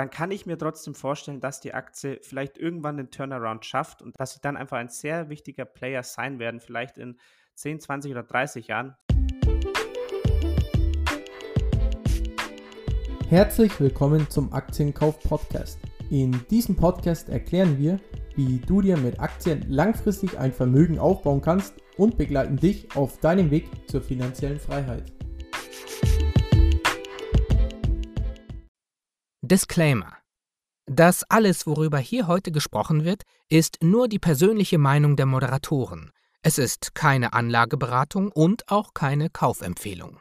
dann kann ich mir trotzdem vorstellen, dass die Aktie vielleicht irgendwann den Turnaround schafft und dass sie dann einfach ein sehr wichtiger Player sein werden, vielleicht in 10, 20 oder 30 Jahren. Herzlich willkommen zum Aktienkauf Podcast. In diesem Podcast erklären wir, wie du dir mit Aktien langfristig ein Vermögen aufbauen kannst und begleiten dich auf deinem Weg zur finanziellen Freiheit. Disclaimer. Das alles, worüber hier heute gesprochen wird, ist nur die persönliche Meinung der Moderatoren. Es ist keine Anlageberatung und auch keine Kaufempfehlung.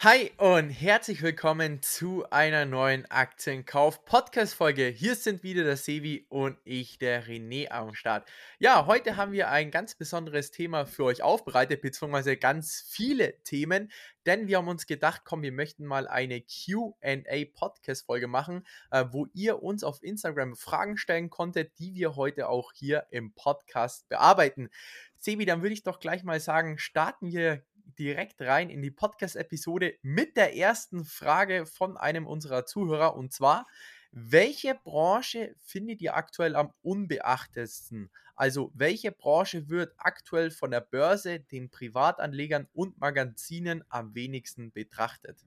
Hi und herzlich willkommen zu einer neuen Aktienkauf-Podcast-Folge. Hier sind wieder der Sevi und ich, der René, am Start. Ja, heute haben wir ein ganz besonderes Thema für euch aufbereitet, beziehungsweise ganz viele Themen, denn wir haben uns gedacht, komm, wir möchten mal eine QA-Podcast-Folge machen, äh, wo ihr uns auf Instagram Fragen stellen konntet, die wir heute auch hier im Podcast bearbeiten. Sebi, dann würde ich doch gleich mal sagen, starten wir direkt rein in die Podcast-Episode mit der ersten Frage von einem unserer Zuhörer und zwar, welche Branche findet ihr aktuell am unbeachtetsten? Also, welche Branche wird aktuell von der Börse, den Privatanlegern und Magazinen am wenigsten betrachtet?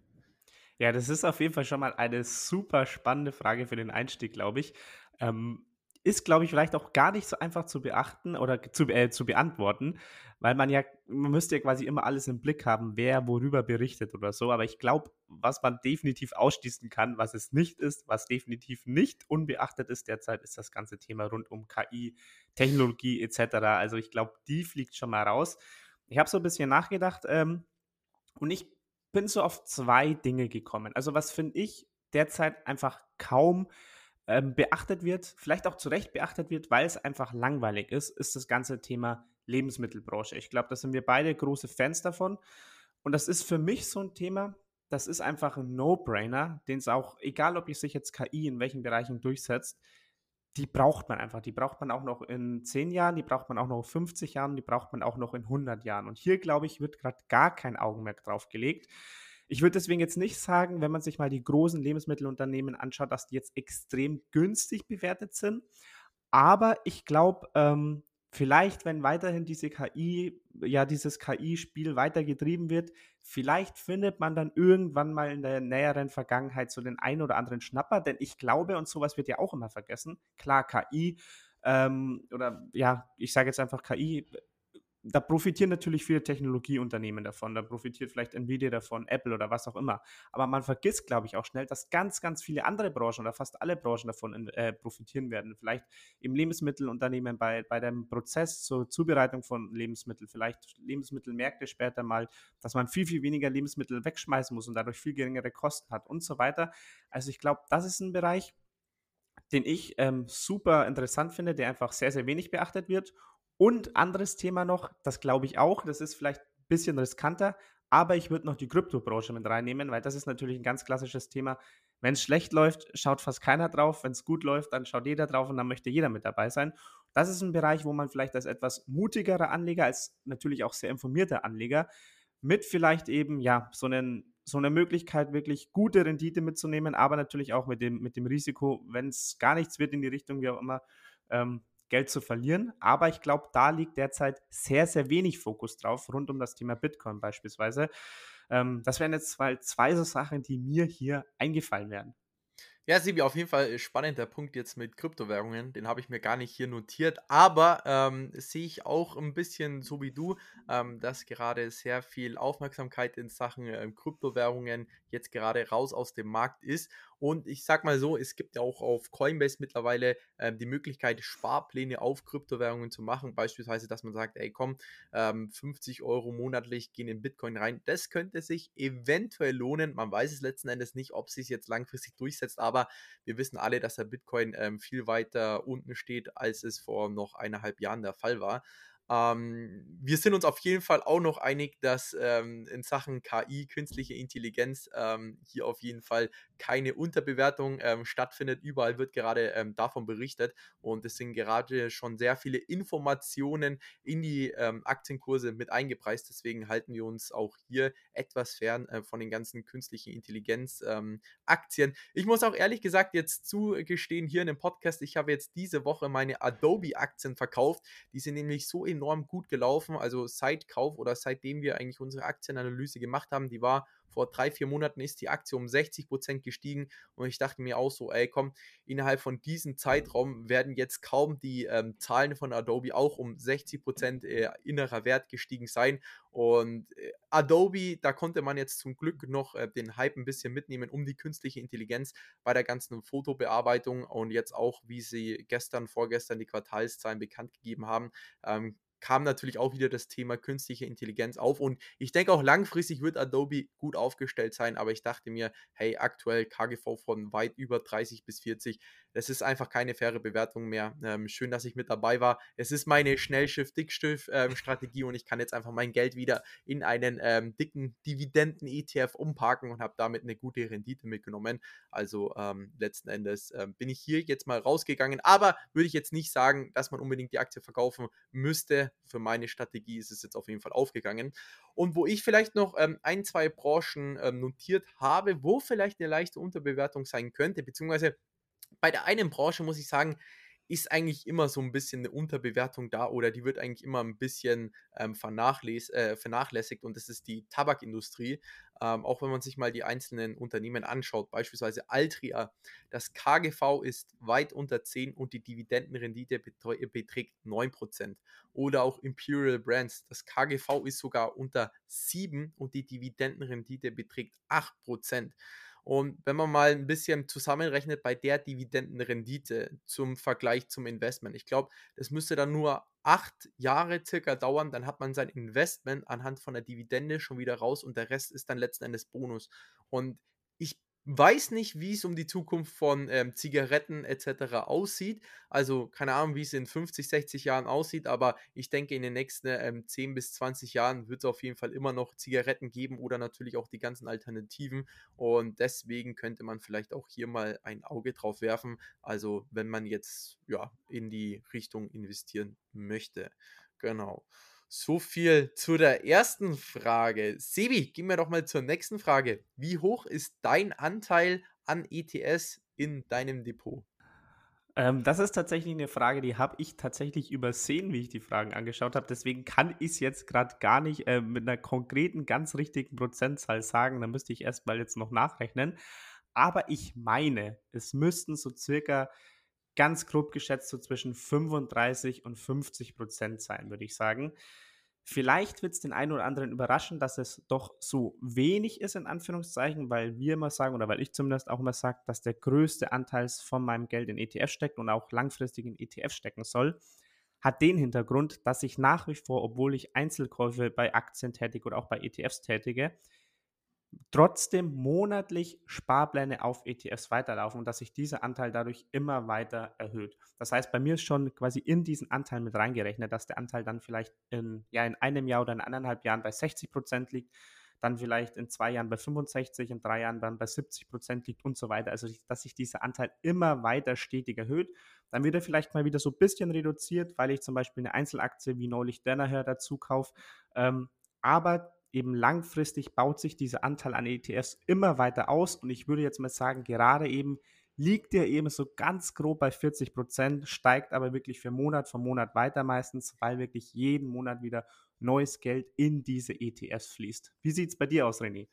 Ja, das ist auf jeden Fall schon mal eine super spannende Frage für den Einstieg, glaube ich. Ähm, ist, glaube ich, vielleicht auch gar nicht so einfach zu beachten oder zu, äh, zu beantworten, weil man ja, man müsste ja quasi immer alles im Blick haben, wer worüber berichtet oder so. Aber ich glaube, was man definitiv ausschließen kann, was es nicht ist, was definitiv nicht unbeachtet ist derzeit, ist das ganze Thema rund um KI, Technologie etc. Also ich glaube, die fliegt schon mal raus. Ich habe so ein bisschen nachgedacht ähm, und ich bin so auf zwei Dinge gekommen. Also was finde ich derzeit einfach kaum ähm, beachtet wird, vielleicht auch zu Recht beachtet wird, weil es einfach langweilig ist, ist das ganze Thema Lebensmittelbranche. Ich glaube, da sind wir beide große Fans davon. Und das ist für mich so ein Thema, das ist einfach ein No-Brainer, den es auch, egal ob sich jetzt KI in welchen Bereichen durchsetzt, die braucht man einfach. Die braucht man auch noch in 10 Jahren, die braucht man auch noch in 50 Jahren, die braucht man auch noch in 100 Jahren. Und hier, glaube ich, wird gerade gar kein Augenmerk drauf gelegt. Ich würde deswegen jetzt nicht sagen, wenn man sich mal die großen Lebensmittelunternehmen anschaut, dass die jetzt extrem günstig bewertet sind. Aber ich glaube, ähm, vielleicht, wenn weiterhin diese KI, ja, dieses KI-Spiel weiter getrieben wird, vielleicht findet man dann irgendwann mal in der näheren Vergangenheit so den ein oder anderen Schnapper, denn ich glaube, und sowas wird ja auch immer vergessen, klar, KI ähm, oder ja, ich sage jetzt einfach KI da profitieren natürlich viele Technologieunternehmen davon. Da profitiert vielleicht Nvidia davon, Apple oder was auch immer. Aber man vergisst, glaube ich, auch schnell, dass ganz, ganz viele andere Branchen oder fast alle Branchen davon äh, profitieren werden. Vielleicht im Lebensmittelunternehmen bei, bei dem Prozess zur Zubereitung von Lebensmitteln, vielleicht Lebensmittelmärkte später mal, dass man viel, viel weniger Lebensmittel wegschmeißen muss und dadurch viel geringere Kosten hat und so weiter. Also ich glaube, das ist ein Bereich, den ich ähm, super interessant finde, der einfach sehr, sehr wenig beachtet wird und anderes Thema noch, das glaube ich auch, das ist vielleicht ein bisschen riskanter, aber ich würde noch die Kryptobranche mit reinnehmen, weil das ist natürlich ein ganz klassisches Thema. Wenn es schlecht läuft, schaut fast keiner drauf. Wenn es gut läuft, dann schaut jeder drauf und dann möchte jeder mit dabei sein. Das ist ein Bereich, wo man vielleicht als etwas mutigerer Anleger, als natürlich auch sehr informierter Anleger, mit vielleicht eben, ja, so, einen, so eine Möglichkeit, wirklich gute Rendite mitzunehmen, aber natürlich auch mit dem, mit dem Risiko, wenn es gar nichts wird in die Richtung, wie auch immer, ähm, Geld zu verlieren. Aber ich glaube, da liegt derzeit sehr, sehr wenig Fokus drauf, rund um das Thema Bitcoin beispielsweise. Ähm, das wären jetzt zwei, zwei so Sachen, die mir hier eingefallen wären. Ja, Sibi, auf jeden Fall spannender Punkt jetzt mit Kryptowährungen. Den habe ich mir gar nicht hier notiert. Aber ähm, sehe ich auch ein bisschen so wie du, ähm, dass gerade sehr viel Aufmerksamkeit in Sachen ähm, Kryptowährungen jetzt gerade raus aus dem Markt ist. Und ich sag mal so, es gibt ja auch auf Coinbase mittlerweile äh, die Möglichkeit, Sparpläne auf Kryptowährungen zu machen. Beispielsweise, dass man sagt, ey komm, ähm, 50 Euro monatlich gehen in Bitcoin rein. Das könnte sich eventuell lohnen. Man weiß es letzten Endes nicht, ob es sich jetzt langfristig durchsetzt, aber wir wissen alle, dass der Bitcoin ähm, viel weiter unten steht, als es vor noch eineinhalb Jahren der Fall war. Ähm, wir sind uns auf jeden Fall auch noch einig, dass ähm, in Sachen KI, künstliche Intelligenz, ähm, hier auf jeden Fall keine Unterbewertung ähm, stattfindet. Überall wird gerade ähm, davon berichtet und es sind gerade schon sehr viele Informationen in die ähm, Aktienkurse mit eingepreist. Deswegen halten wir uns auch hier etwas fern äh, von den ganzen künstlichen Intelligenz-Aktien. ich muss auch ehrlich gesagt jetzt zugestehen, hier in dem Podcast, ich habe jetzt diese Woche meine Adobe-Aktien verkauft. Die sind nämlich so enorm enorm gut gelaufen. Also seit Kauf oder seitdem wir eigentlich unsere Aktienanalyse gemacht haben, die war vor drei, vier Monaten ist die Aktie um 60 Prozent gestiegen und ich dachte mir auch so, ey, komm, innerhalb von diesem Zeitraum werden jetzt kaum die ähm, Zahlen von Adobe auch um 60 Prozent äh, innerer Wert gestiegen sein. Und äh, Adobe, da konnte man jetzt zum Glück noch äh, den Hype ein bisschen mitnehmen um die künstliche Intelligenz bei der ganzen Fotobearbeitung und jetzt auch, wie sie gestern, vorgestern die Quartalszahlen bekannt gegeben haben, ähm, kam natürlich auch wieder das Thema künstliche Intelligenz auf. Und ich denke auch langfristig wird Adobe gut aufgestellt sein. Aber ich dachte mir, hey, aktuell KGV von weit über 30 bis 40 das ist einfach keine faire Bewertung mehr. Ähm, schön, dass ich mit dabei war. Es ist meine Schnellschiff-Dickschiff-Strategie ähm, und ich kann jetzt einfach mein Geld wieder in einen ähm, dicken Dividenden-ETF umparken und habe damit eine gute Rendite mitgenommen. Also ähm, letzten Endes ähm, bin ich hier jetzt mal rausgegangen. Aber würde ich jetzt nicht sagen, dass man unbedingt die Aktie verkaufen müsste. Für meine Strategie ist es jetzt auf jeden Fall aufgegangen. Und wo ich vielleicht noch ähm, ein, zwei Branchen notiert habe, wo vielleicht eine leichte Unterbewertung sein könnte, beziehungsweise bei der einen Branche muss ich sagen, ist eigentlich immer so ein bisschen eine Unterbewertung da oder die wird eigentlich immer ein bisschen ähm, äh, vernachlässigt und das ist die Tabakindustrie. Ähm, auch wenn man sich mal die einzelnen Unternehmen anschaut, beispielsweise Altria, das KGV ist weit unter 10 und die Dividendenrendite beträgt 9%. Oder auch Imperial Brands, das KGV ist sogar unter 7 und die Dividendenrendite beträgt 8%. Und wenn man mal ein bisschen zusammenrechnet bei der Dividendenrendite zum Vergleich zum Investment, ich glaube, das müsste dann nur acht Jahre circa dauern, dann hat man sein Investment anhand von der Dividende schon wieder raus und der Rest ist dann letzten Endes Bonus. Und ich weiß nicht, wie es um die Zukunft von ähm, Zigaretten etc. aussieht. Also keine Ahnung, wie es in 50, 60 Jahren aussieht, aber ich denke, in den nächsten ähm, 10 bis 20 Jahren wird es auf jeden Fall immer noch Zigaretten geben oder natürlich auch die ganzen Alternativen. Und deswegen könnte man vielleicht auch hier mal ein Auge drauf werfen. Also wenn man jetzt ja in die Richtung investieren möchte. Genau. So viel zu der ersten Frage. Sebi, gehen wir doch mal zur nächsten Frage. Wie hoch ist dein Anteil an ETS in deinem Depot? Ähm, das ist tatsächlich eine Frage, die habe ich tatsächlich übersehen, wie ich die Fragen angeschaut habe. Deswegen kann ich es jetzt gerade gar nicht äh, mit einer konkreten, ganz richtigen Prozentzahl sagen. Da müsste ich erst mal jetzt noch nachrechnen. Aber ich meine, es müssten so circa ganz grob geschätzt so zwischen 35 und 50 Prozent sein, würde ich sagen. Vielleicht wird es den einen oder anderen überraschen, dass es doch so wenig ist, in Anführungszeichen, weil wir immer sagen, oder weil ich zumindest auch immer sage, dass der größte Anteil von meinem Geld in ETF steckt und auch langfristig in ETF stecken soll. Hat den Hintergrund, dass ich nach wie vor, obwohl ich Einzelkäufe bei Aktien tätige oder auch bei ETFs tätige, trotzdem monatlich Sparpläne auf ETFs weiterlaufen und dass sich dieser Anteil dadurch immer weiter erhöht. Das heißt, bei mir ist schon quasi in diesen Anteil mit reingerechnet, dass der Anteil dann vielleicht in, ja, in einem Jahr oder in anderthalb Jahren bei 60 Prozent liegt, dann vielleicht in zwei Jahren bei 65, in drei Jahren dann bei 70 Prozent liegt und so weiter. Also, dass sich dieser Anteil immer weiter stetig erhöht. Dann wird er vielleicht mal wieder so ein bisschen reduziert, weil ich zum Beispiel eine Einzelaktie wie neulich Danaher dazu kaufe. Ähm, aber eben langfristig baut sich dieser Anteil an ETFs immer weiter aus und ich würde jetzt mal sagen, gerade eben liegt der eben so ganz grob bei 40 Prozent, steigt aber wirklich für Monat für Monat weiter meistens, weil wirklich jeden Monat wieder neues Geld in diese ETFs fließt. Wie sieht es bei dir aus, René?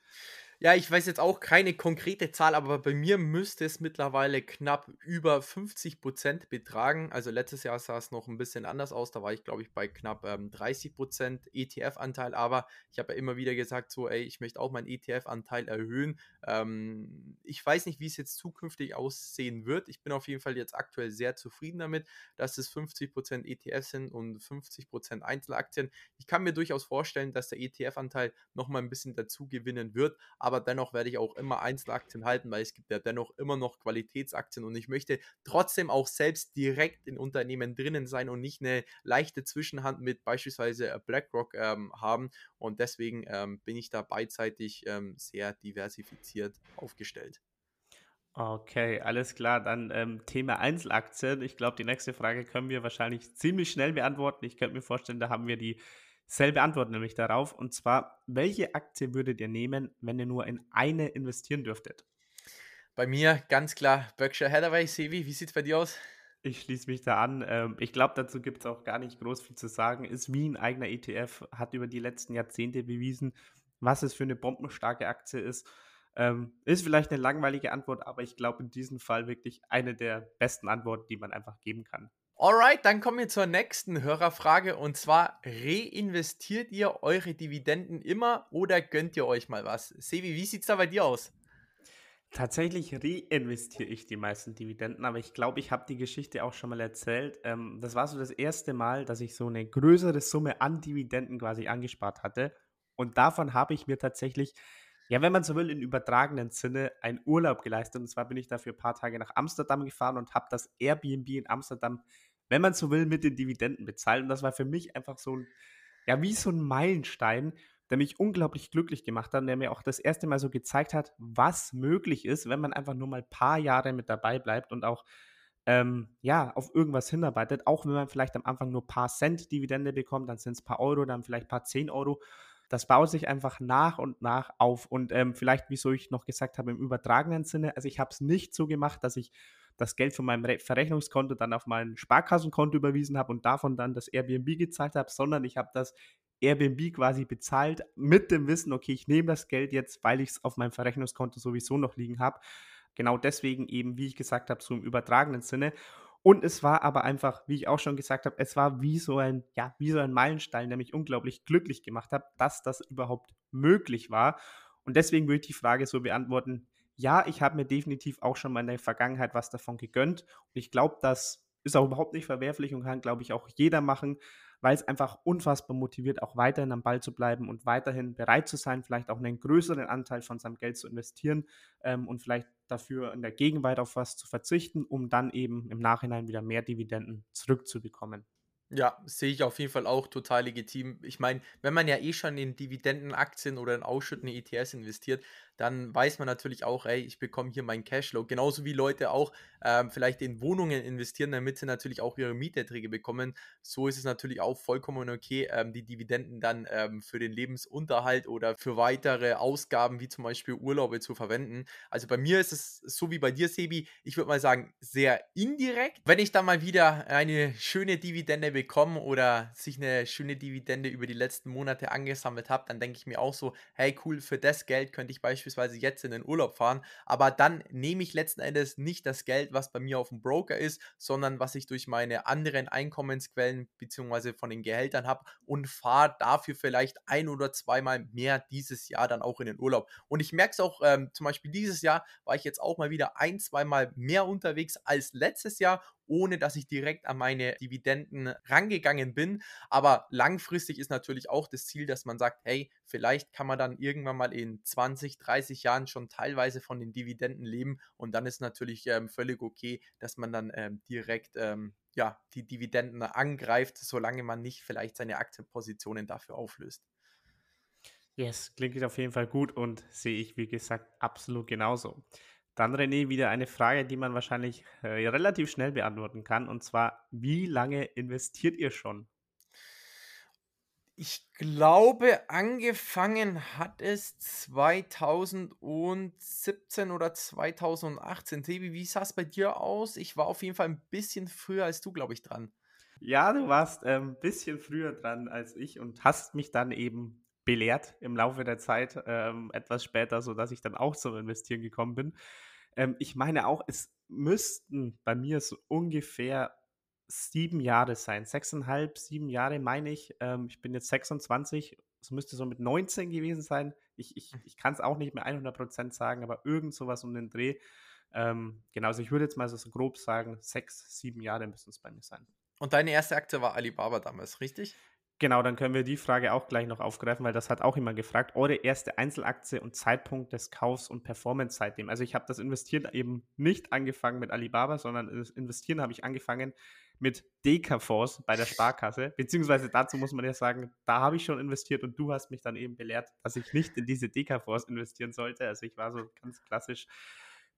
Ja, ich weiß jetzt auch keine konkrete Zahl, aber bei mir müsste es mittlerweile knapp über 50 Prozent betragen. Also letztes Jahr sah es noch ein bisschen anders aus. Da war ich, glaube ich, bei knapp ähm, 30 Prozent ETF-Anteil. Aber ich habe ja immer wieder gesagt, so, ey, ich möchte auch meinen ETF-Anteil erhöhen. Ähm, ich weiß nicht, wie es jetzt zukünftig aussehen wird. Ich bin auf jeden Fall jetzt aktuell sehr zufrieden damit, dass es 50 Prozent ETFs sind und 50 Prozent Einzelaktien. Ich kann mir durchaus vorstellen, dass der ETF-Anteil nochmal ein bisschen dazu gewinnen wird. Dennoch werde ich auch immer Einzelaktien halten, weil es gibt ja dennoch immer noch Qualitätsaktien und ich möchte trotzdem auch selbst direkt in Unternehmen drinnen sein und nicht eine leichte Zwischenhand mit beispielsweise BlackRock ähm, haben und deswegen ähm, bin ich da beidseitig ähm, sehr diversifiziert aufgestellt. Okay, alles klar. Dann ähm, Thema Einzelaktien. Ich glaube, die nächste Frage können wir wahrscheinlich ziemlich schnell beantworten. Ich könnte mir vorstellen, da haben wir dieselbe Antwort nämlich darauf. Und zwar, welche Aktie würdet ihr nehmen, wenn ihr nur in eine investieren dürftet? Bei mir ganz klar Berkshire Hathaway. Sevi, wie sieht es bei dir aus? Ich schließe mich da an. Ähm, ich glaube, dazu gibt es auch gar nicht groß viel zu sagen. Ist wie ein eigener ETF, hat über die letzten Jahrzehnte bewiesen, was es für eine bombenstarke Aktie ist. Ähm, ist vielleicht eine langweilige Antwort, aber ich glaube in diesem Fall wirklich eine der besten Antworten, die man einfach geben kann. Alright, dann kommen wir zur nächsten Hörerfrage und zwar: Reinvestiert ihr eure Dividenden immer oder gönnt ihr euch mal was? Sevi, wie sieht es da bei dir aus? Tatsächlich reinvestiere ich die meisten Dividenden, aber ich glaube, ich habe die Geschichte auch schon mal erzählt. Ähm, das war so das erste Mal, dass ich so eine größere Summe an Dividenden quasi angespart hatte. Und davon habe ich mir tatsächlich ja, wenn man so will, in übertragenen Sinne einen Urlaub geleistet. Und zwar bin ich dafür ein paar Tage nach Amsterdam gefahren und habe das Airbnb in Amsterdam, wenn man so will, mit den Dividenden bezahlt. Und das war für mich einfach so ein, ja, wie so ein Meilenstein, der mich unglaublich glücklich gemacht hat und der mir auch das erste Mal so gezeigt hat, was möglich ist, wenn man einfach nur mal ein paar Jahre mit dabei bleibt und auch ähm, ja, auf irgendwas hinarbeitet, auch wenn man vielleicht am Anfang nur ein paar Cent Dividende bekommt, dann sind es ein paar Euro, dann vielleicht ein paar 10 Euro das baut sich einfach nach und nach auf. Und ähm, vielleicht, wieso ich noch gesagt habe, im übertragenen Sinne, also ich habe es nicht so gemacht, dass ich das Geld von meinem Re Verrechnungskonto dann auf mein Sparkassenkonto überwiesen habe und davon dann das Airbnb gezahlt habe, sondern ich habe das Airbnb quasi bezahlt mit dem Wissen, okay, ich nehme das Geld jetzt, weil ich es auf meinem Verrechnungskonto sowieso noch liegen habe. Genau deswegen eben, wie ich gesagt habe, so im übertragenen Sinne. Und es war aber einfach, wie ich auch schon gesagt habe, es war wie so ein, ja, wie so ein Meilenstein, der mich unglaublich glücklich gemacht hat, dass das überhaupt möglich war. Und deswegen würde ich die Frage so beantworten, ja, ich habe mir definitiv auch schon mal in der Vergangenheit was davon gegönnt. Und ich glaube, das ist auch überhaupt nicht verwerflich und kann, glaube ich, auch jeder machen weil es einfach unfassbar motiviert, auch weiterhin am Ball zu bleiben und weiterhin bereit zu sein, vielleicht auch einen größeren Anteil von seinem Geld zu investieren ähm, und vielleicht dafür in der Gegenwart auf was zu verzichten, um dann eben im Nachhinein wieder mehr Dividenden zurückzubekommen. Ja, sehe ich auf jeden Fall auch total legitim. Ich meine, wenn man ja eh schon in Dividendenaktien oder in ausschüttende ETS investiert, dann weiß man natürlich auch, ey, ich bekomme hier meinen Cashflow. Genauso wie Leute auch ähm, vielleicht in Wohnungen investieren, damit sie natürlich auch ihre Mieterträge bekommen. So ist es natürlich auch vollkommen okay, ähm, die Dividenden dann ähm, für den Lebensunterhalt oder für weitere Ausgaben wie zum Beispiel Urlaube zu verwenden. Also bei mir ist es so wie bei dir, Sebi, ich würde mal sagen, sehr indirekt. Wenn ich dann mal wieder eine schöne Dividende bekomme oder sich eine schöne Dividende über die letzten Monate angesammelt habe, dann denke ich mir auch so, hey cool, für das Geld könnte ich beispielsweise beispielsweise jetzt in den Urlaub fahren, aber dann nehme ich letzten Endes nicht das Geld, was bei mir auf dem Broker ist, sondern was ich durch meine anderen Einkommensquellen bzw. von den Gehältern habe und fahre dafür vielleicht ein oder zweimal mehr dieses Jahr dann auch in den Urlaub. Und ich merke es auch, ähm, zum Beispiel dieses Jahr war ich jetzt auch mal wieder ein, zweimal mehr unterwegs als letztes Jahr ohne dass ich direkt an meine Dividenden rangegangen bin. Aber langfristig ist natürlich auch das Ziel, dass man sagt, hey, vielleicht kann man dann irgendwann mal in 20, 30 Jahren schon teilweise von den Dividenden leben und dann ist natürlich ähm, völlig okay, dass man dann ähm, direkt ähm, ja, die Dividenden angreift, solange man nicht vielleicht seine Aktienpositionen dafür auflöst. Yes, klingt auf jeden Fall gut und sehe ich, wie gesagt, absolut genauso. Dann, René, wieder eine Frage, die man wahrscheinlich äh, relativ schnell beantworten kann. Und zwar, wie lange investiert ihr schon? Ich glaube, angefangen hat es 2017 oder 2018. Sebi, wie sah es bei dir aus? Ich war auf jeden Fall ein bisschen früher als du, glaube ich, dran. Ja, du warst ein ähm, bisschen früher dran als ich und hast mich dann eben belehrt im Laufe der Zeit, ähm, etwas später, sodass ich dann auch zum Investieren gekommen bin. Ähm, ich meine auch, es müssten bei mir so ungefähr sieben Jahre sein. Sechseinhalb, sieben Jahre meine ich. Ähm, ich bin jetzt 26, es müsste so mit 19 gewesen sein. Ich, ich, hm. ich kann es auch nicht mehr 100% sagen, aber irgend sowas um den Dreh. Ähm, genau, also ich würde jetzt mal so grob sagen, sechs, sieben Jahre müssen es bei mir sein. Und deine erste Aktie war Alibaba damals, richtig? Genau, dann können wir die Frage auch gleich noch aufgreifen, weil das hat auch immer gefragt. Eure erste Einzelaktie und Zeitpunkt des Kaufs und Performance seitdem. Also ich habe das Investieren eben nicht angefangen mit Alibaba, sondern das Investieren habe ich angefangen mit Dekafonds bei der Sparkasse. Beziehungsweise dazu muss man ja sagen, da habe ich schon investiert und du hast mich dann eben belehrt, dass ich nicht in diese Dekafonds investieren sollte. Also ich war so ganz klassisch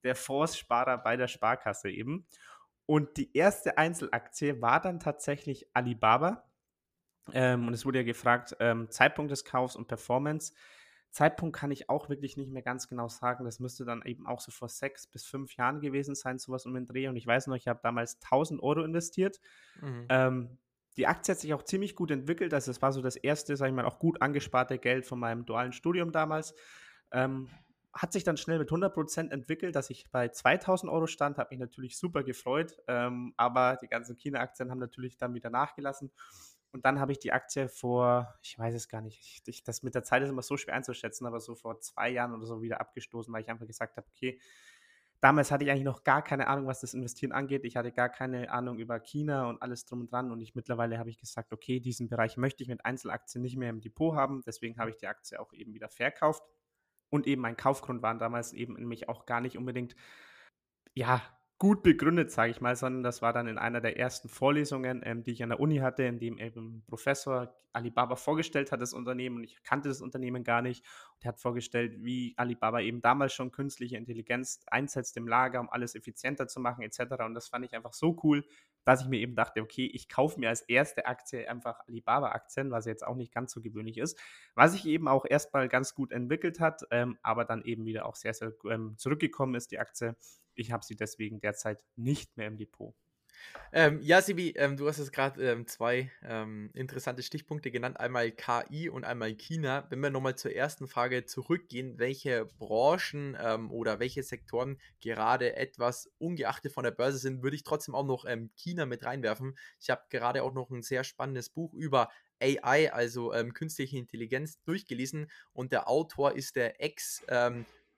der Fondssparer bei der Sparkasse eben. Und die erste Einzelaktie war dann tatsächlich Alibaba ähm, und es wurde ja gefragt, ähm, Zeitpunkt des Kaufs und Performance. Zeitpunkt kann ich auch wirklich nicht mehr ganz genau sagen. Das müsste dann eben auch so vor sechs bis fünf Jahren gewesen sein, sowas um den Dreh. Und ich weiß noch, ich habe damals 1000 Euro investiert. Mhm. Ähm, die Aktie hat sich auch ziemlich gut entwickelt. Also es war so das erste, sage ich mal, auch gut angesparte Geld von meinem dualen Studium damals. Ähm, hat sich dann schnell mit 100% entwickelt, dass ich bei 2000 Euro stand, habe mich natürlich super gefreut, ähm, aber die ganzen China-Aktien haben natürlich dann wieder nachgelassen und dann habe ich die Aktie vor, ich weiß es gar nicht, ich, das mit der Zeit ist immer so schwer einzuschätzen, aber so vor zwei Jahren oder so wieder abgestoßen, weil ich einfach gesagt habe, okay, damals hatte ich eigentlich noch gar keine Ahnung, was das Investieren angeht. Ich hatte gar keine Ahnung über China und alles drum und dran. Und ich mittlerweile habe ich gesagt, okay, diesen Bereich möchte ich mit Einzelaktien nicht mehr im Depot haben. Deswegen habe ich die Aktie auch eben wieder verkauft. Und eben mein Kaufgrund waren damals eben nämlich auch gar nicht unbedingt, ja, gut begründet, sage ich mal, sondern das war dann in einer der ersten Vorlesungen, ähm, die ich an der Uni hatte, in dem eben Professor Alibaba vorgestellt hat, das Unternehmen, und ich kannte das Unternehmen gar nicht. Und er hat vorgestellt, wie Alibaba eben damals schon künstliche Intelligenz einsetzt im Lager, um alles effizienter zu machen, etc. Und das fand ich einfach so cool, dass ich mir eben dachte, okay, ich kaufe mir als erste Aktie einfach Alibaba-Aktien, was jetzt auch nicht ganz so gewöhnlich ist, was sich eben auch erstmal ganz gut entwickelt hat, ähm, aber dann eben wieder auch sehr, sehr ähm, zurückgekommen ist, die Aktie. Ich habe sie deswegen derzeit nicht mehr im Depot. Ähm, ja, Sibi, ähm, du hast jetzt gerade ähm, zwei ähm, interessante Stichpunkte genannt, einmal KI und einmal China. Wenn wir nochmal zur ersten Frage zurückgehen, welche Branchen ähm, oder welche Sektoren gerade etwas ungeachtet von der Börse sind, würde ich trotzdem auch noch ähm, China mit reinwerfen. Ich habe gerade auch noch ein sehr spannendes Buch über AI, also künstliche Intelligenz, durchgelesen und der Autor ist der Ex-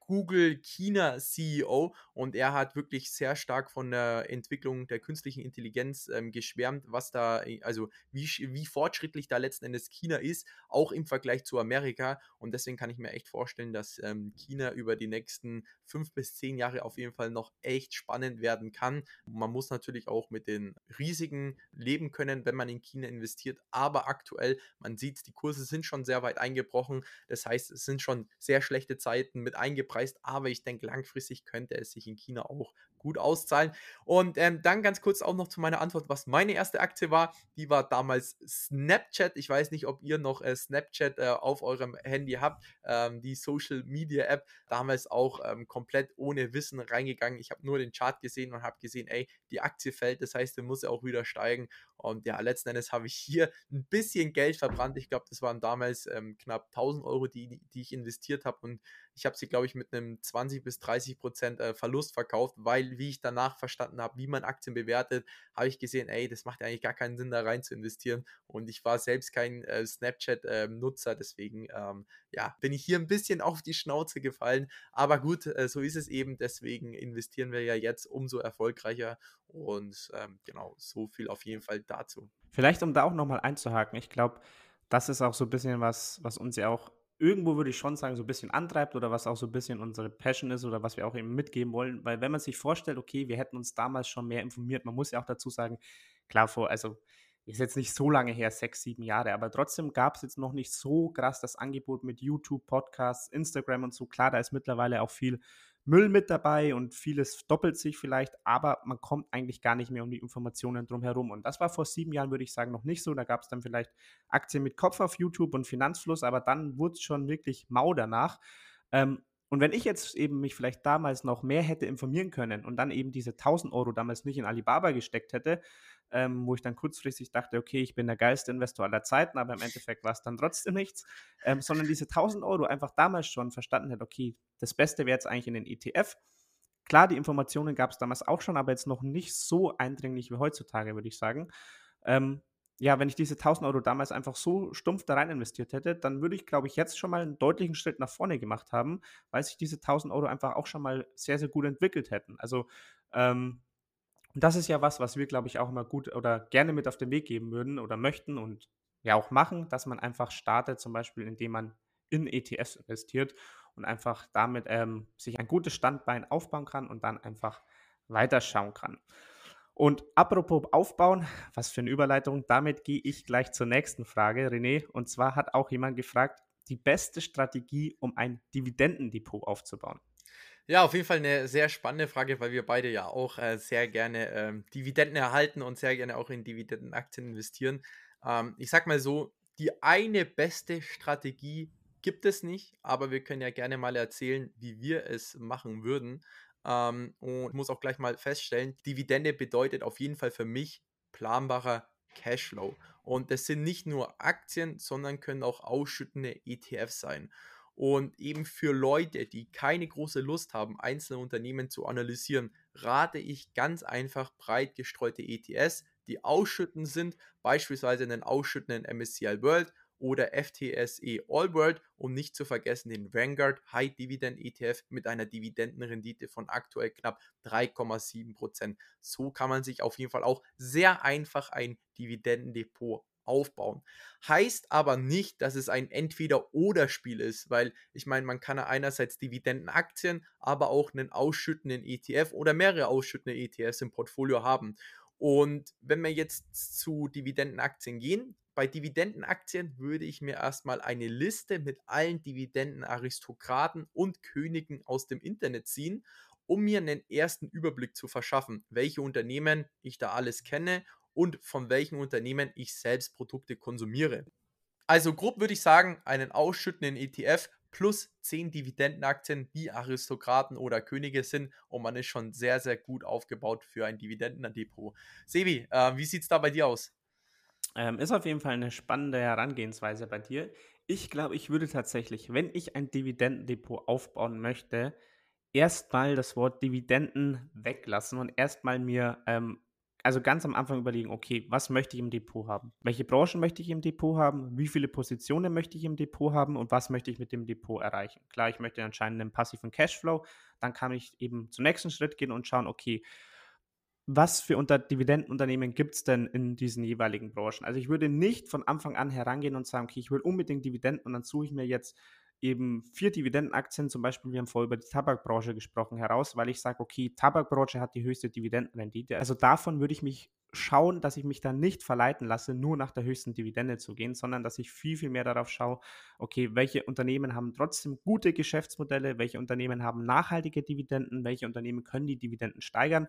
Google China CEO und er hat wirklich sehr stark von der Entwicklung der künstlichen Intelligenz ähm, geschwärmt, was da, äh, also wie, wie fortschrittlich da letzten Endes China ist, auch im Vergleich zu Amerika. Und deswegen kann ich mir echt vorstellen, dass ähm, China über die nächsten fünf bis zehn Jahre auf jeden Fall noch echt spannend werden kann. Man muss natürlich auch mit den Risiken leben können, wenn man in China investiert. Aber aktuell, man sieht, die Kurse sind schon sehr weit eingebrochen. Das heißt, es sind schon sehr schlechte Zeiten mit eingebrochen eingepreist, aber ich denke, langfristig könnte es sich in China auch gut auszahlen. Und ähm, dann ganz kurz auch noch zu meiner Antwort, was meine erste Aktie war. Die war damals Snapchat. Ich weiß nicht, ob ihr noch äh, Snapchat äh, auf eurem Handy habt, ähm, die Social Media App. Damals auch ähm, komplett ohne Wissen reingegangen. Ich habe nur den Chart gesehen und habe gesehen, ey, die Aktie fällt, das heißt, der muss auch wieder steigen. Und ja, letzten Endes habe ich hier ein bisschen Geld verbrannt. Ich glaube, das waren damals ähm, knapp 1000 Euro, die, die ich investiert habe. Und ich habe sie, glaube ich, mit einem 20 bis 30 Prozent äh, Verlust verkauft, weil, wie ich danach verstanden habe, wie man Aktien bewertet, habe ich gesehen, ey, das macht ja eigentlich gar keinen Sinn, da rein zu investieren. Und ich war selbst kein äh, Snapchat-Nutzer, ähm, deswegen, ähm, ja, bin ich hier ein bisschen auf die Schnauze gefallen. Aber gut, äh, so ist es eben. Deswegen investieren wir ja jetzt umso erfolgreicher. Und ähm, genau, so viel auf jeden Fall dazu. Vielleicht, um da auch nochmal einzuhaken, ich glaube, das ist auch so ein bisschen was, was uns ja auch irgendwo würde ich schon sagen, so ein bisschen antreibt oder was auch so ein bisschen unsere Passion ist oder was wir auch eben mitgeben wollen. Weil wenn man sich vorstellt, okay, wir hätten uns damals schon mehr informiert, man muss ja auch dazu sagen, klar, vor, also ist jetzt nicht so lange her, sechs, sieben Jahre, aber trotzdem gab es jetzt noch nicht so krass das Angebot mit YouTube, Podcasts, Instagram und so. Klar, da ist mittlerweile auch viel Müll mit dabei und vieles doppelt sich vielleicht, aber man kommt eigentlich gar nicht mehr um die Informationen drumherum. Und das war vor sieben Jahren, würde ich sagen, noch nicht so. Da gab es dann vielleicht Aktien mit Kopf auf YouTube und Finanzfluss, aber dann wurde es schon wirklich mau danach. Ähm, und wenn ich jetzt eben mich vielleicht damals noch mehr hätte informieren können und dann eben diese 1000 Euro damals nicht in Alibaba gesteckt hätte, ähm, wo ich dann kurzfristig dachte, okay, ich bin der geilste Investor aller Zeiten, aber im Endeffekt war es dann trotzdem nichts, ähm, sondern diese 1000 Euro einfach damals schon verstanden hätte, okay, das Beste wäre jetzt eigentlich in den ETF. Klar, die Informationen gab es damals auch schon, aber jetzt noch nicht so eindringlich wie heutzutage, würde ich sagen. Ähm, ja, wenn ich diese 1000 Euro damals einfach so stumpf da rein investiert hätte, dann würde ich, glaube ich, jetzt schon mal einen deutlichen Schritt nach vorne gemacht haben, weil sich diese 1000 Euro einfach auch schon mal sehr, sehr gut entwickelt hätten. Also, ähm, das ist ja was, was wir, glaube ich, auch immer gut oder gerne mit auf den Weg geben würden oder möchten und ja auch machen, dass man einfach startet, zum Beispiel indem man in ETFs investiert und einfach damit ähm, sich ein gutes Standbein aufbauen kann und dann einfach weiterschauen kann. Und apropos aufbauen, was für eine Überleitung, damit gehe ich gleich zur nächsten Frage, René. Und zwar hat auch jemand gefragt, die beste Strategie, um ein Dividendendepot aufzubauen. Ja, auf jeden Fall eine sehr spannende Frage, weil wir beide ja auch äh, sehr gerne ähm, Dividenden erhalten und sehr gerne auch in Dividendenaktien investieren. Ähm, ich sag mal so, die eine beste Strategie gibt es nicht, aber wir können ja gerne mal erzählen, wie wir es machen würden. Ähm, und muss auch gleich mal feststellen, Dividende bedeutet auf jeden Fall für mich planbarer Cashflow. Und das sind nicht nur Aktien, sondern können auch ausschüttende ETFs sein. Und eben für Leute, die keine große Lust haben, einzelne Unternehmen zu analysieren, rate ich ganz einfach breit gestreute ETFs, die ausschüttend sind, beispielsweise einen ausschüttenden MSCI World oder FTSE All World und nicht zu vergessen den Vanguard High Dividend ETF mit einer Dividendenrendite von aktuell knapp 3,7%. So kann man sich auf jeden Fall auch sehr einfach ein Dividendendepot aufbauen. Heißt aber nicht, dass es ein Entweder-Oder-Spiel ist, weil ich meine, man kann einerseits Dividendenaktien, aber auch einen ausschüttenden ETF oder mehrere ausschüttende ETFs im Portfolio haben. Und wenn wir jetzt zu Dividendenaktien gehen, bei Dividendenaktien würde ich mir erstmal eine Liste mit allen Dividendenaristokraten und Königen aus dem Internet ziehen, um mir einen ersten Überblick zu verschaffen, welche Unternehmen ich da alles kenne und von welchen Unternehmen ich selbst Produkte konsumiere. Also grob würde ich sagen, einen ausschüttenden ETF plus 10 Dividendenaktien, die Aristokraten oder Könige sind und man ist schon sehr, sehr gut aufgebaut für ein Dividendendepot. Sebi, äh, wie sieht es da bei dir aus? Ähm, ist auf jeden Fall eine spannende Herangehensweise bei dir. Ich glaube, ich würde tatsächlich, wenn ich ein Dividendendepot aufbauen möchte, erstmal das Wort Dividenden weglassen und erstmal mir, ähm, also ganz am Anfang überlegen, okay, was möchte ich im Depot haben? Welche Branchen möchte ich im Depot haben? Wie viele Positionen möchte ich im Depot haben? Und was möchte ich mit dem Depot erreichen? Klar, ich möchte anscheinend einen passiven Cashflow. Dann kann ich eben zum nächsten Schritt gehen und schauen, okay, was für unter Dividendenunternehmen gibt es denn in diesen jeweiligen Branchen? Also ich würde nicht von Anfang an herangehen und sagen, okay, ich will unbedingt Dividenden und dann suche ich mir jetzt eben vier Dividendenaktien, zum Beispiel, wir haben vorher über die Tabakbranche gesprochen, heraus, weil ich sage, okay, Tabakbranche hat die höchste Dividendenrendite. Also davon würde ich mich schauen, dass ich mich dann nicht verleiten lasse, nur nach der höchsten Dividende zu gehen, sondern dass ich viel, viel mehr darauf schaue, okay, welche Unternehmen haben trotzdem gute Geschäftsmodelle, welche Unternehmen haben nachhaltige Dividenden, welche Unternehmen können die Dividenden steigern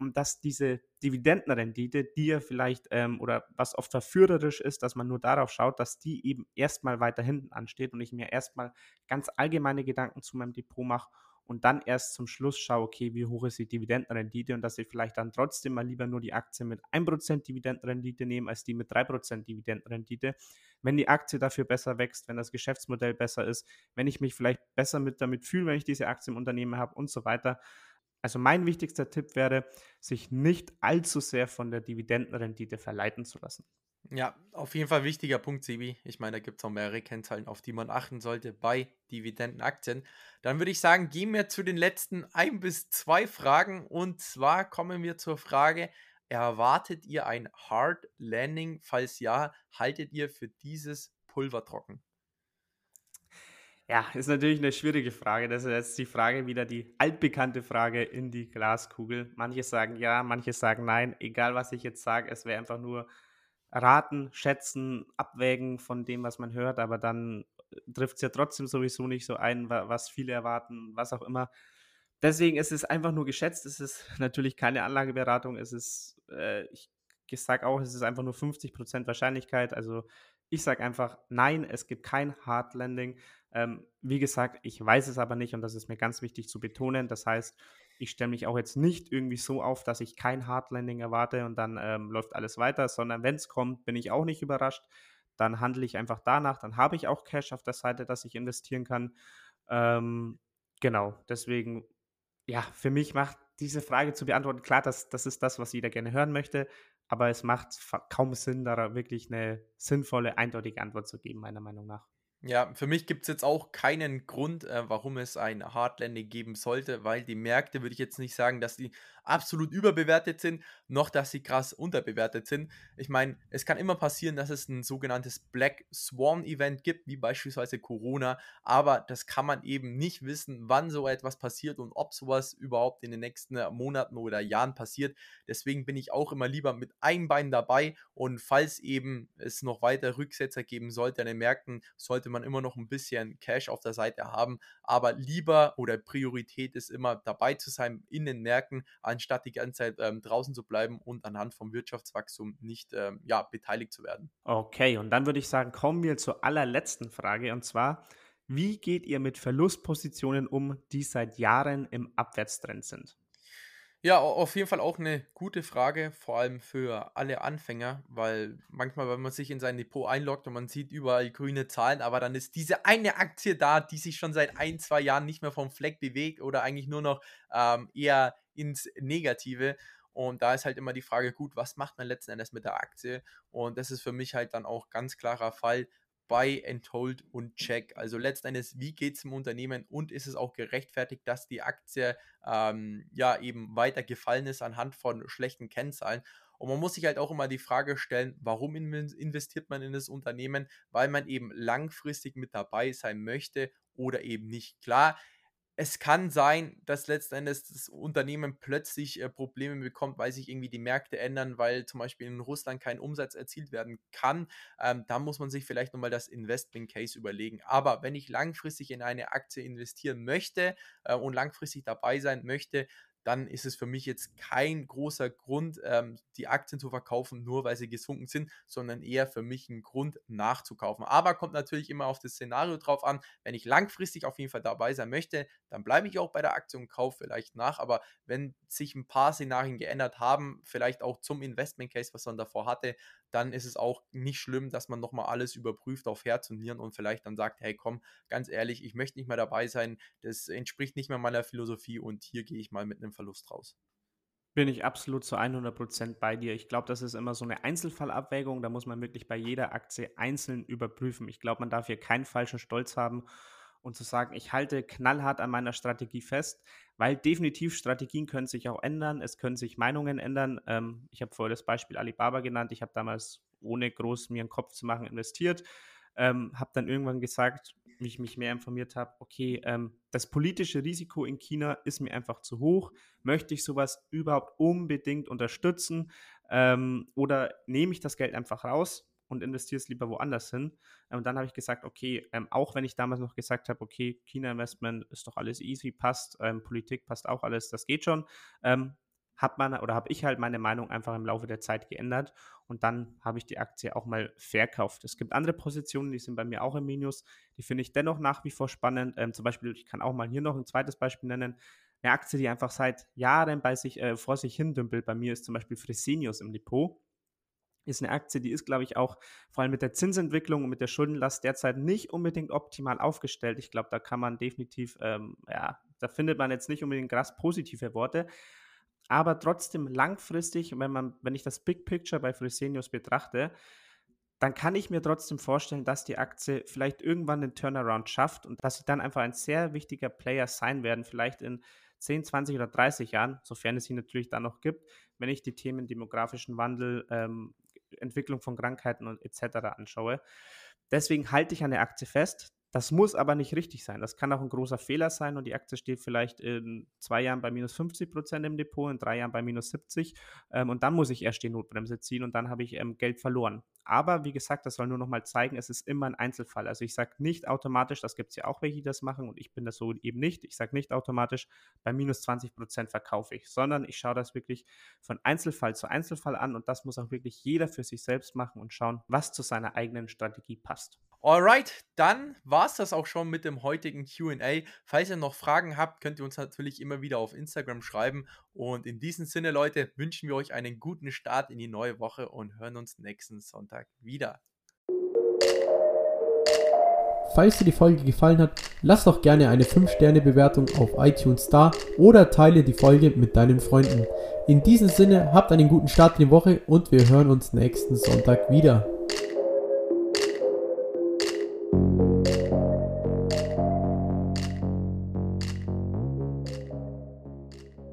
um dass diese Dividendenrendite, die ja vielleicht ähm, oder was oft verführerisch ist, dass man nur darauf schaut, dass die eben erstmal weiter hinten ansteht und ich mir erstmal ganz allgemeine Gedanken zu meinem Depot mache und dann erst zum Schluss schaue, okay, wie hoch ist die Dividendenrendite und dass ich vielleicht dann trotzdem mal lieber nur die Aktie mit 1% Dividendenrendite nehme, als die mit 3% Dividendenrendite. Wenn die Aktie dafür besser wächst, wenn das Geschäftsmodell besser ist, wenn ich mich vielleicht besser mit damit fühle, wenn ich diese Aktie im Unternehmen habe und so weiter, also mein wichtigster Tipp wäre, sich nicht allzu sehr von der Dividendenrendite verleiten zu lassen. Ja, auf jeden Fall wichtiger Punkt, Sibi. Ich meine, da gibt es auch mehrere Kennzahlen, auf die man achten sollte bei Dividendenaktien. Dann würde ich sagen, gehen wir zu den letzten ein bis zwei Fragen. Und zwar kommen wir zur Frage, erwartet ihr ein Hard Landing? Falls ja, haltet ihr für dieses Pulver trocken? Ja, ist natürlich eine schwierige Frage. Das ist jetzt die Frage wieder die altbekannte Frage in die Glaskugel. Manche sagen ja, manche sagen nein. Egal, was ich jetzt sage, es wäre einfach nur raten, schätzen, abwägen von dem, was man hört, aber dann trifft es ja trotzdem sowieso nicht so ein, was viele erwarten, was auch immer. Deswegen ist es einfach nur geschätzt. Es ist natürlich keine Anlageberatung. Es ist, äh, ich sage auch, es ist einfach nur 50% Wahrscheinlichkeit. Also ich sage einfach, nein, es gibt kein Hard Landing. Ähm, wie gesagt, ich weiß es aber nicht und das ist mir ganz wichtig zu betonen. Das heißt, ich stelle mich auch jetzt nicht irgendwie so auf, dass ich kein Hard Landing erwarte und dann ähm, läuft alles weiter, sondern wenn es kommt, bin ich auch nicht überrascht. Dann handle ich einfach danach. Dann habe ich auch Cash auf der Seite, dass ich investieren kann. Ähm, genau, deswegen, ja, für mich macht diese Frage zu beantworten, klar, das, das ist das, was jeder gerne hören möchte, aber es macht kaum Sinn, da wirklich eine sinnvolle, eindeutige Antwort zu geben, meiner Meinung nach. Ja, für mich gibt es jetzt auch keinen Grund, äh, warum es ein Hard Landing geben sollte, weil die Märkte würde ich jetzt nicht sagen, dass die absolut überbewertet sind, noch dass sie krass unterbewertet sind. Ich meine, es kann immer passieren, dass es ein sogenanntes Black Swan Event gibt, wie beispielsweise Corona, aber das kann man eben nicht wissen, wann so etwas passiert und ob sowas überhaupt in den nächsten Monaten oder Jahren passiert. Deswegen bin ich auch immer lieber mit einem Bein dabei und falls eben es noch weiter Rücksetzer geben sollte an den Märkten, sollte man immer noch ein bisschen Cash auf der Seite haben. Aber lieber oder Priorität ist immer dabei zu sein in den Märkten, anstatt die ganze Zeit ähm, draußen zu bleiben und anhand vom Wirtschaftswachstum nicht ähm, ja, beteiligt zu werden. Okay, und dann würde ich sagen, kommen wir zur allerletzten Frage und zwar, wie geht ihr mit Verlustpositionen um, die seit Jahren im Abwärtstrend sind? Ja, auf jeden Fall auch eine gute Frage, vor allem für alle Anfänger, weil manchmal, wenn man sich in sein Depot einloggt und man sieht überall grüne Zahlen, aber dann ist diese eine Aktie da, die sich schon seit ein, zwei Jahren nicht mehr vom Fleck bewegt oder eigentlich nur noch ähm, eher ins Negative. Und da ist halt immer die Frage, gut, was macht man letzten Endes mit der Aktie? Und das ist für mich halt dann auch ganz klarer Fall. Buy and Hold und Check. Also letztendlich, wie geht es im Unternehmen und ist es auch gerechtfertigt, dass die Aktie ähm, ja eben weiter gefallen ist anhand von schlechten Kennzahlen. Und man muss sich halt auch immer die Frage stellen, warum investiert man in das Unternehmen? Weil man eben langfristig mit dabei sein möchte oder eben nicht. Klar, es kann sein, dass letzten Endes das Unternehmen plötzlich äh, Probleme bekommt, weil sich irgendwie die Märkte ändern, weil zum Beispiel in Russland kein Umsatz erzielt werden kann. Ähm, da muss man sich vielleicht nochmal das Investment Case überlegen. Aber wenn ich langfristig in eine Aktie investieren möchte äh, und langfristig dabei sein möchte, dann ist es für mich jetzt kein großer Grund, ähm, die Aktien zu verkaufen, nur weil sie gesunken sind, sondern eher für mich ein Grund nachzukaufen. Aber kommt natürlich immer auf das Szenario drauf an. Wenn ich langfristig auf jeden Fall dabei sein möchte, dann bleibe ich auch bei der Aktie und kaufe vielleicht nach. Aber wenn sich ein paar Szenarien geändert haben, vielleicht auch zum Investment Case, was man davor hatte, dann ist es auch nicht schlimm, dass man nochmal alles überprüft auf Herz und Nieren und vielleicht dann sagt, hey komm, ganz ehrlich, ich möchte nicht mehr dabei sein, das entspricht nicht mehr meiner Philosophie und hier gehe ich mal mit einem Verlust raus. Bin ich absolut zu 100% bei dir. Ich glaube, das ist immer so eine Einzelfallabwägung. Da muss man wirklich bei jeder Aktie einzeln überprüfen. Ich glaube, man darf hier keinen falschen Stolz haben und zu sagen, ich halte knallhart an meiner Strategie fest, weil definitiv Strategien können sich auch ändern, es können sich Meinungen ändern. Ähm, ich habe vorher das Beispiel Alibaba genannt, ich habe damals ohne groß mir einen Kopf zu machen investiert, ähm, habe dann irgendwann gesagt, wie ich mich mehr informiert habe, okay, ähm, das politische Risiko in China ist mir einfach zu hoch, möchte ich sowas überhaupt unbedingt unterstützen ähm, oder nehme ich das Geld einfach raus? Und investiere es lieber woanders hin. Und dann habe ich gesagt, okay, ähm, auch wenn ich damals noch gesagt habe, okay, China-Investment ist doch alles easy, passt, ähm, Politik passt auch alles, das geht schon, ähm, hat man oder habe ich halt meine Meinung einfach im Laufe der Zeit geändert und dann habe ich die Aktie auch mal verkauft. Es gibt andere Positionen, die sind bei mir auch im Minus, die finde ich dennoch nach wie vor spannend. Ähm, zum Beispiel, ich kann auch mal hier noch ein zweites Beispiel nennen. Eine Aktie, die einfach seit Jahren bei sich, äh, vor sich hin dümpelt, bei mir ist zum Beispiel Fresenius im Depot ist eine Aktie, die ist, glaube ich, auch vor allem mit der Zinsentwicklung und mit der Schuldenlast derzeit nicht unbedingt optimal aufgestellt. Ich glaube, da kann man definitiv, ähm, ja, da findet man jetzt nicht unbedingt krass positive Worte. Aber trotzdem langfristig, wenn man, wenn ich das Big Picture bei Fresenius betrachte, dann kann ich mir trotzdem vorstellen, dass die Aktie vielleicht irgendwann den Turnaround schafft und dass sie dann einfach ein sehr wichtiger Player sein werden, vielleicht in 10, 20 oder 30 Jahren, sofern es sie natürlich dann noch gibt, wenn ich die Themen demografischen Wandel, ähm, Entwicklung von Krankheiten und etc. anschaue. Deswegen halte ich an der Aktie fest. Das muss aber nicht richtig sein. Das kann auch ein großer Fehler sein und die Aktie steht vielleicht in zwei Jahren bei minus 50 Prozent im Depot, in drei Jahren bei minus 70 ähm, und dann muss ich erst die Notbremse ziehen und dann habe ich ähm, Geld verloren. Aber wie gesagt, das soll nur nochmal zeigen, es ist immer ein Einzelfall. Also ich sage nicht automatisch, das gibt es ja auch welche, die das machen und ich bin das so eben nicht. Ich sage nicht automatisch, bei minus 20 Prozent verkaufe ich, sondern ich schaue das wirklich von Einzelfall zu Einzelfall an und das muss auch wirklich jeder für sich selbst machen und schauen, was zu seiner eigenen Strategie passt. Alright, dann war es das auch schon mit dem heutigen QA. Falls ihr noch Fragen habt, könnt ihr uns natürlich immer wieder auf Instagram schreiben. Und in diesem Sinne, Leute, wünschen wir euch einen guten Start in die neue Woche und hören uns nächsten Sonntag wieder. Falls dir die Folge gefallen hat, lass doch gerne eine 5-Sterne-Bewertung auf iTunes da oder teile die Folge mit deinen Freunden. In diesem Sinne, habt einen guten Start in die Woche und wir hören uns nächsten Sonntag wieder.